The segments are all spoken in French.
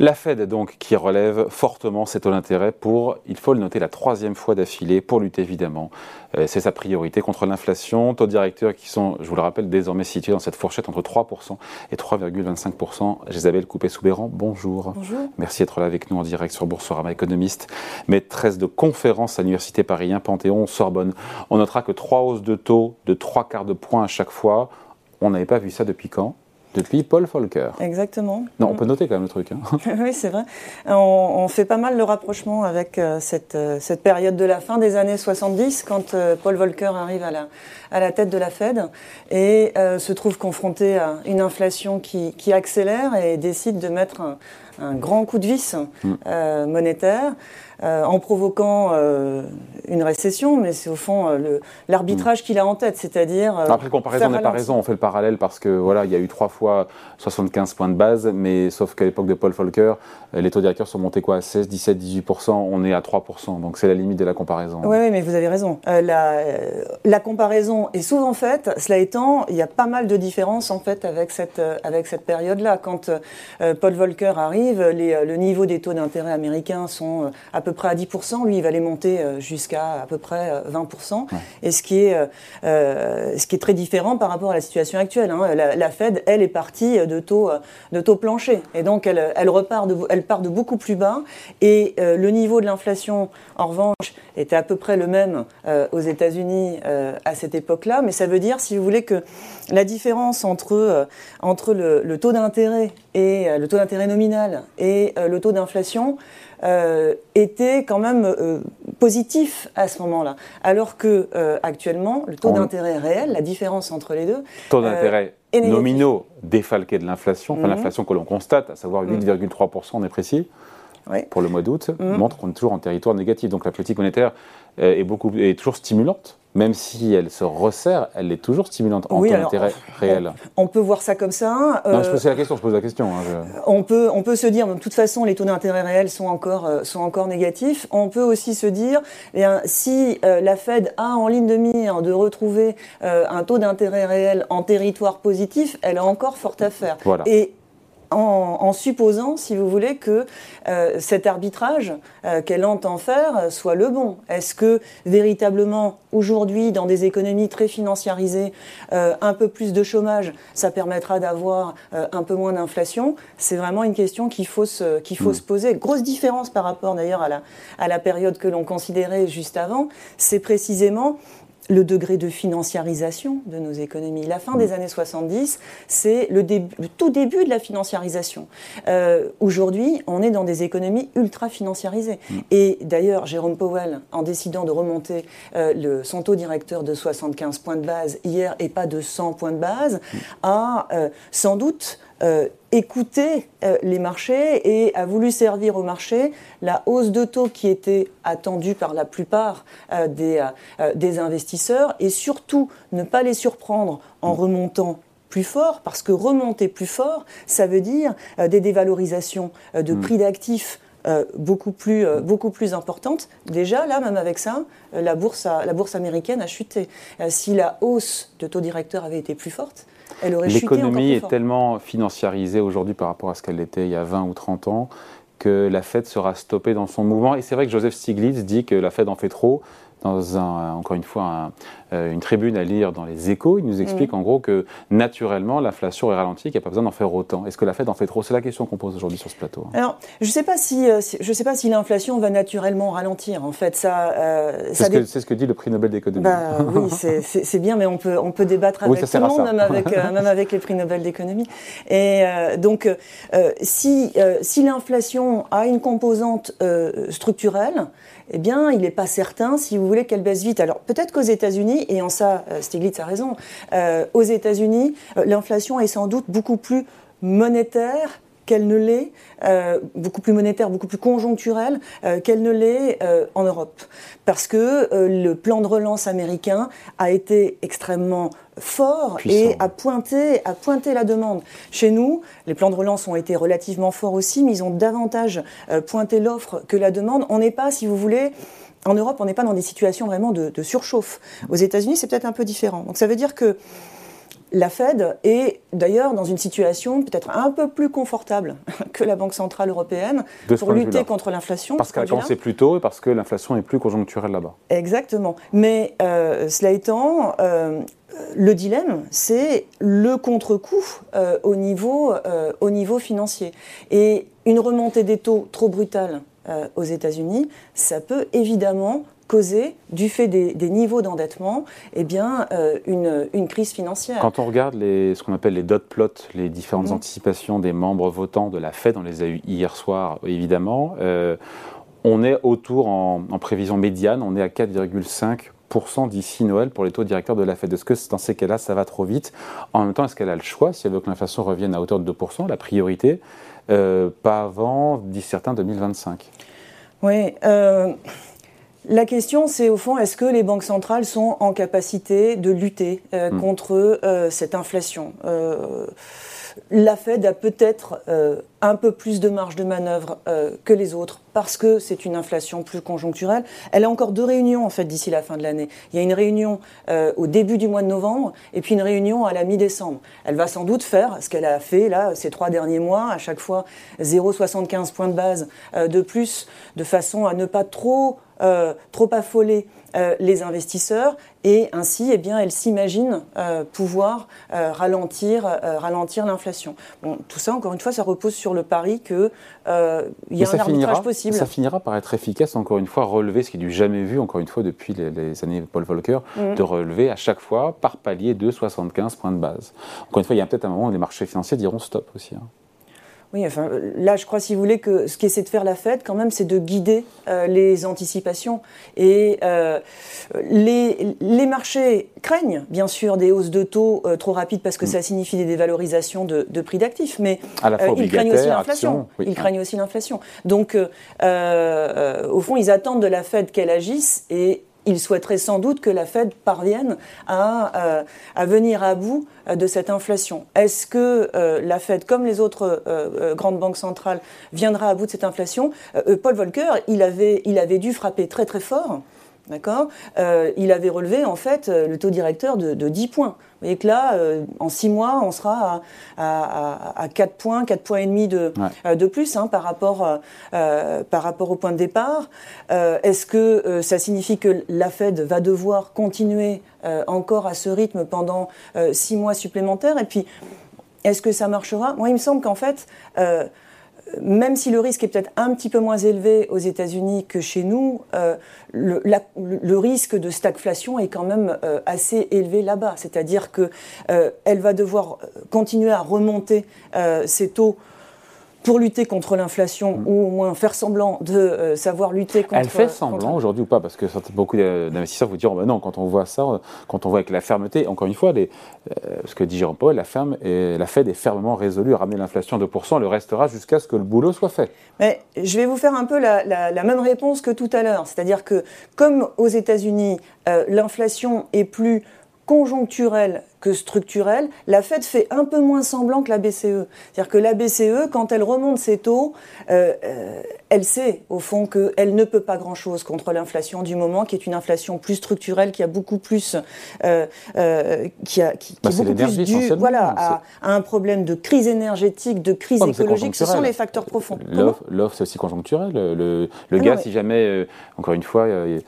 La Fed donc qui relève fortement ses taux d'intérêt pour, il faut le noter, la troisième fois d'affilée pour lutter évidemment. Euh, c'est sa priorité contre l'inflation. Taux directeurs qui sont, je vous le rappelle, désormais situés dans cette fourchette entre 3% et 3,25%. Isabelle Coupé-Soubéran, bonjour. Bonjour. Merci d'être là avec nous en direct sur Boursorama Économiste. Maîtresse de conférence à l'Université Paris 1 Panthéon Sorbonne. On notera que trois hausses de taux de trois quarts de point à chaque fois. On n'avait pas vu ça depuis quand? Depuis Paul Volcker. Exactement. Non, on peut noter quand même le truc. Hein. oui, c'est vrai. On, fait pas mal le rapprochement avec euh, cette, euh, cette, période de la fin des années 70, quand euh, Paul Volcker arrive à la, à la tête de la Fed et se trouve confronté à une inflation qui, qui accélère et décide de mettre un, un grand coup de vis mm. monétaire. Euh, en provoquant euh, une récession, mais c'est au fond euh, l'arbitrage hmm. qu'il a en tête, c'est-à-dire. Après, comparaison n'est pas raison, on fait le parallèle parce que voilà, il y a eu trois fois 75 points de base, mais sauf qu'à l'époque de Paul Volcker, les taux directeurs sont montés quoi à 16, 17, 18%, on est à 3%, donc c'est la limite de la comparaison. Oui, mais vous avez raison. la, la, comparaison est souvent faite, cela étant, il y a pas mal de différences en fait avec cette, avec cette période-là. Quand Paul Volcker arrive, les, le niveau des taux d'intérêt américains sont à peu près à 10%, lui, il va les monter euh, jusqu'à à peu près 20%, euh, et ce qui, est, euh, ce qui est très différent par rapport à la situation actuelle. Hein. La, Fed, elle, est partie de taux, de taux plancher, et donc elle, elle, repart de, elle part de beaucoup plus bas, et le niveau de l'inflation, en revanche, était à peu près le même aux États-Unis à cette époque-là, mais ça veut dire, si vous voulez, que la différence entre, entre le, le taux d'intérêt et le taux d'intérêt nominal et le taux d'inflation, euh, était quand même euh, positif à ce moment-là. Alors que euh, actuellement, le taux d'intérêt réel, la différence entre les deux. Taux d'intérêt nominaux défalqués de l'inflation, enfin mhm. l'inflation que l'on constate, à savoir 8,3%, on est précis. Pour le mois d'août, mhm. montre qu'on est toujours en territoire négatif. Donc la politique monétaire est, beaucoup, est toujours stimulante même si elle se resserre, elle est toujours stimulante en oui, taux d'intérêt réel. On, peut voir ça comme ça. non, je pose la question, je pose la question. Hein, on, peut, on peut se dire, de toute façon, les taux d'intérêt réels sont encore, euh, sont encore négatifs. On peut aussi se dire, eh bien, si euh, la Fed a en ligne de mire de retrouver euh, un taux d'intérêt réel en territoire positif, elle a encore fort à faire. Voilà. Et en, supposant, si vous voulez, que euh, cet arbitrage euh, qu'elle entend faire soit le bon. Est-ce que véritablement, aujourd'hui, dans des économies très financiarisées, euh, un peu plus de chômage, ça permettra d'avoir un peu moins d'inflation? C'est vraiment une question qu'il faut, se, qu'il faut mm. se poser. Grosse différence par rapport d'ailleurs à la, à la période que l'on considérait juste avant, c'est précisément le degré de financiarisation de nos économies. La fin des années 70, c'est le, tout début de la financiarisation. Euh, aujourd'hui, on est dans des économies ultra financiarisées. Mm. Et d'ailleurs, Jérôme Powell, en décidant de remonter euh, le, son taux directeur de 75 points de base hier et pas de 100 points de base, mm. a euh, sans doute écouté euh, les marchés et a voulu servir au marché la hausse de taux qui était attendue par la plupart euh, des, des investisseurs et surtout ne pas les surprendre en remontant plus fort, parce que remonter plus fort, ça veut dire des dévalorisations de mm. prix d'actifs beaucoup, plus, beaucoup plus importantes. Déjà, là, même avec ça, la, bourse la bourse américaine a chuté. si la hausse de taux directeur avait été plus forte, L'économie est tellement financiarisée aujourd'hui par rapport à ce qu'elle était il y a 20 ou 30 ans que la Fed sera stoppée dans son mouvement. Et c'est vrai que Joseph Stiglitz dit que la Fed en fait trop dans un, encore une fois euh, une tribune à lire dans les échos. Il nous explique mm. en gros que naturellement l'inflation est ralentie, qu'il n'y a pas besoin d'en faire autant. Est-ce que la Fed en fait trop? C'est la question qu'on pose aujourd'hui sur ce plateau. Alors, je ne sais pas si, euh, je sais pas si l'inflation va naturellement ralentir. En fait, ça. Euh, c'est ce, que dit le prix Nobel d'économie. Bah, oui, c'est bien, mais on peut, on peut débattre avec tout le monde, même avec, même avec les prix Nobel d'économie. Et donc, si, si l'inflation a une composante structurelle, eh bien, il n'est pas certain, si vous voulez, qu'elle baisse vite. Alors, peut-être qu'aux États-Unis, et en ça, euh, Stiglitz a raison, euh, aux États-Unis, euh, l'inflation est sans doute beaucoup plus monétaire qu'elle ne l'est, beaucoup plus monétaire, beaucoup plus conjoncturelle qu'elle ne l'est en Europe. Parce que le plan de relance américain a été extrêmement fort et a pointé, a pointé la demande. Chez nous, les plans de relance ont été relativement forts aussi, mais ils ont davantage pointé l'offre que la demande. On n'est pas, si vous voulez, en Europe, on n'est pas dans des situations vraiment de, de surchauffe. Aux États-Unis, c'est peut-être un peu différent. Donc ça veut dire que la Fed est d'ailleurs dans une situation peut-être un peu plus confortable que la Banque Centrale Européenne pour lutter contre l'inflation. Parce qu'elle a commencé plus tôt et parce que l'inflation est plus conjoncturelle là-bas. Exactement. Mais cela étant, le dilemme, c'est le contre-coup au, niveau, au niveau financier. Et une remontée des taux trop brutale aux États-Unis, ça peut évidemment causer, du fait des, niveaux d'endettement, eh bien, euh, une, crise financière. Quand on regarde les, ce qu'on appelle les dot plots, les différentes mmh. anticipations des membres votants de la Fed, on les a eu hier soir évidemment, euh, on est autour, en, prévision médiane, on est à 4,5% d'ici Noël pour les taux directeurs de la Fed. Est-ce que dans ces cas-là, ça va trop vite? En même temps, est-ce qu'elle a le choix, si elle veut que l'inflation revienne à hauteur de 2%, la priorité, euh, pas avant, disent certains, 2025 Oui. La question, c'est au fond, est-ce que les banques centrales sont en capacité de lutter euh, hmm. contre euh, cette inflation euh, La Fed a peut-être un peu plus de marge de manœuvre que les autres parce que c'est une inflation plus conjoncturelle. Elle a encore deux réunions en fait d'ici la fin de l'année. Il y a une réunion au début du mois de novembre et puis une réunion à la mi-décembre. Elle va sans doute faire ce qu'elle a fait là ces trois derniers mois, à chaque fois 0,75 points de base de plus, de façon à ne pas trop euh, trop affoler euh, les investisseurs et ainsi, eh bien, elle s'imagine euh, pouvoir ralentir, ralentir l'inflation. Bon, tout ça, encore une fois, ça repose sur le pari qu'il y a un arbitrage possible. Ça finira par être efficace, encore une fois, relever ce qui est du jamais vu, encore une fois, depuis les, années Paul Volcker, mmh. de relever à chaque fois par palier de 75 points de base. Encore une fois, il y a peut-être un moment où les marchés financiers diront stop aussi. Hein. Oui, enfin, là, je crois, si vous voulez, que ce qu'essaie de faire la Fed, quand même, c'est de guider euh, les anticipations. Et euh, les, les, marchés craignent, bien sûr, des hausses de taux euh, trop rapides parce que mm. ça signifie des dévalorisations de, de prix d'actifs. Mais ils craignent aussi l'inflation. Ils craignent aussi l'inflation. Donc, au fond, ils attendent de la Fed qu'elle agisse et il souhaiterait sans doute que la Fed parvienne à, euh, à venir à bout euh, de cette inflation. Est-ce que euh, la Fed, comme les autres grandes banques centrales, viendra à bout de cette inflation? Paul Volcker, il avait, il avait dû frapper très très fort D'accord euh, Il avait relevé en fait euh, le taux directeur de, 10 points. Vous voyez que là, euh, en 6 mois, on sera à, 4 points, 4 points et demi de, de plus hein, par, rapport, par rapport au point de départ. Est-ce que ça signifie que la Fed va devoir continuer encore à ce rythme pendant 6 mois supplémentaires? Et puis, est-ce que ça marchera? Moi, il me semble qu'en fait même si le risque est peut-être un petit peu moins élevé aux États-Unis que chez nous, euh, le, risque de stagflation est quand même euh, assez élevé là-bas. C'est-à-dire qu'elle euh, va devoir continuer à remonter ses taux pour lutter contre l'inflation mm. ou au moins faire semblant de euh, savoir lutter contre. Elle fait semblant aujourd'hui ou pas? Parce que beaucoup d'investisseurs vous diront bah non, quand on voit ça, quand on voit avec la fermeté, encore une fois, les, euh, ce que dit Jérôme Paul, la, ferme et la Fed est fermement résolue à ramener l'inflation à 2%, le restera jusqu'à ce que le boulot soit fait. Mais je vais vous faire un peu la, la, même réponse que tout à l'heure. C'est-à-dire que comme aux États-Unis, euh, l'inflation est plus conjoncturelle que structurelle, la Fed fait un peu moins semblant que la BCE. C'est-à-dire que la BCE, quand elle remonte ses taux, euh, euh, elle sait au fond qu'elle ne peut pas grand-chose contre l'inflation du moment, qui est une inflation plus structurelle, qui a beaucoup plus, euh, qui a, qui, bah, est beaucoup plus due, voilà, à, un problème de crise énergétique, de crise écologique. Ce sont les facteurs profonds. L'offre, c'est aussi conjoncturel. Le, le gaz, si jamais, encore une fois, il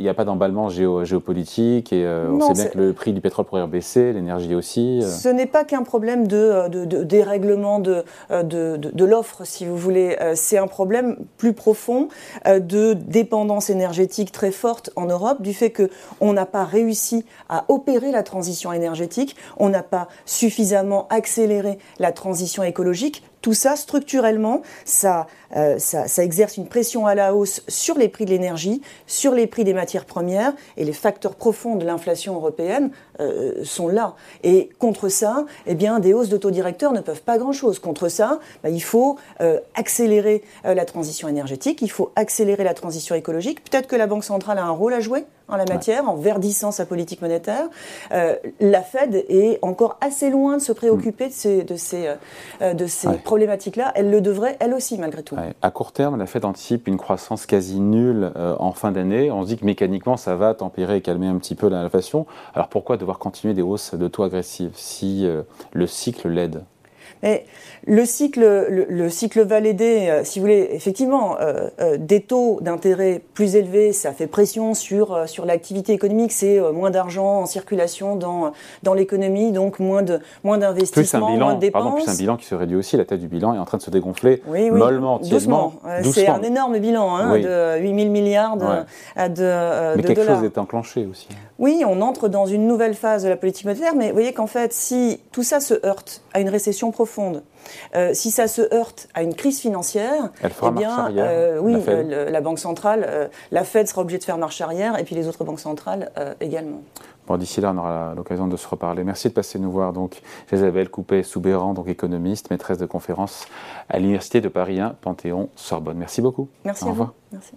n'y a, pas d'emballement géopolitique et on sait bien que le prix du pétrole pourrait baisser l'énergie aussi euh. Ce n'est pas qu'un problème de, dérèglement de, de, l'offre, si vous voulez. Euh, c'est un problème plus profond euh, de dépendance énergétique très forte en Europe, du fait qu'on n'a pas réussi à opérer la transition énergétique, on n'a pas suffisamment accéléré la transition écologique tout ça, structurellement, euh, ça, ça, exerce une pression à la hausse sur les prix de l'énergie, sur les prix des matières premières, et les facteurs profonds de l'inflation européenne euh, sont là. Et contre ça, eh bien, des hausses d'autodirecteurs ne peuvent pas grand-chose. Contre ça, bah, il faut euh, accélérer la transition énergétique, il faut accélérer la transition écologique. Peut-être que la Banque centrale a un rôle à jouer en la matière, en verdissant sa politique monétaire. la Fed est encore assez loin de se préoccuper de ces, de ces, de ces problématique-là, elle le devrait elle aussi, malgré tout. À court terme, la Fed anticipe une croissance quasi nulle euh, en fin d'année. On se dit que mécaniquement, ça va tempérer et calmer un petit peu l'inflation. Alors pourquoi devoir continuer des hausses de taux agressives si euh, le cycle l'aide mais le cycle, le, cycle va l'aider, euh, si vous voulez, effectivement, euh, euh, des taux d'intérêt plus élevés, ça fait pression sur, sur l'activité économique, c'est moins d'argent en circulation dans, dans l'économie, donc moins de moins d'investissements, moins de dépenses. Pardon, plus un bilan qui se réduit aussi, la tête du bilan est en train de se dégonfler mollement, doucement. C'est un énorme bilan hein, de 8 000 milliards de, de, de, mais quelque chose est enclenché aussi. Oui, on entre dans une nouvelle phase de la politique monétaire, mais vous voyez qu'en fait, si tout ça se heurte à une récession profonde, euh, si ça se heurte à une crise financière, Elle fera eh bien, euh, oui, la, euh, la, Banque centrale, la Fed sera obligée de faire marche arrière, et puis les autres banques centrales également. Bon, d'ici là, on aura l'occasion de se reparler. Merci de passer nous voir. Donc, Isabelle Coupé-Soubéran, donc économiste, maîtresse de conférence à l'Université de Paris 1, Panthéon, Sorbonne. Merci beaucoup. Merci Au revoir. Merci.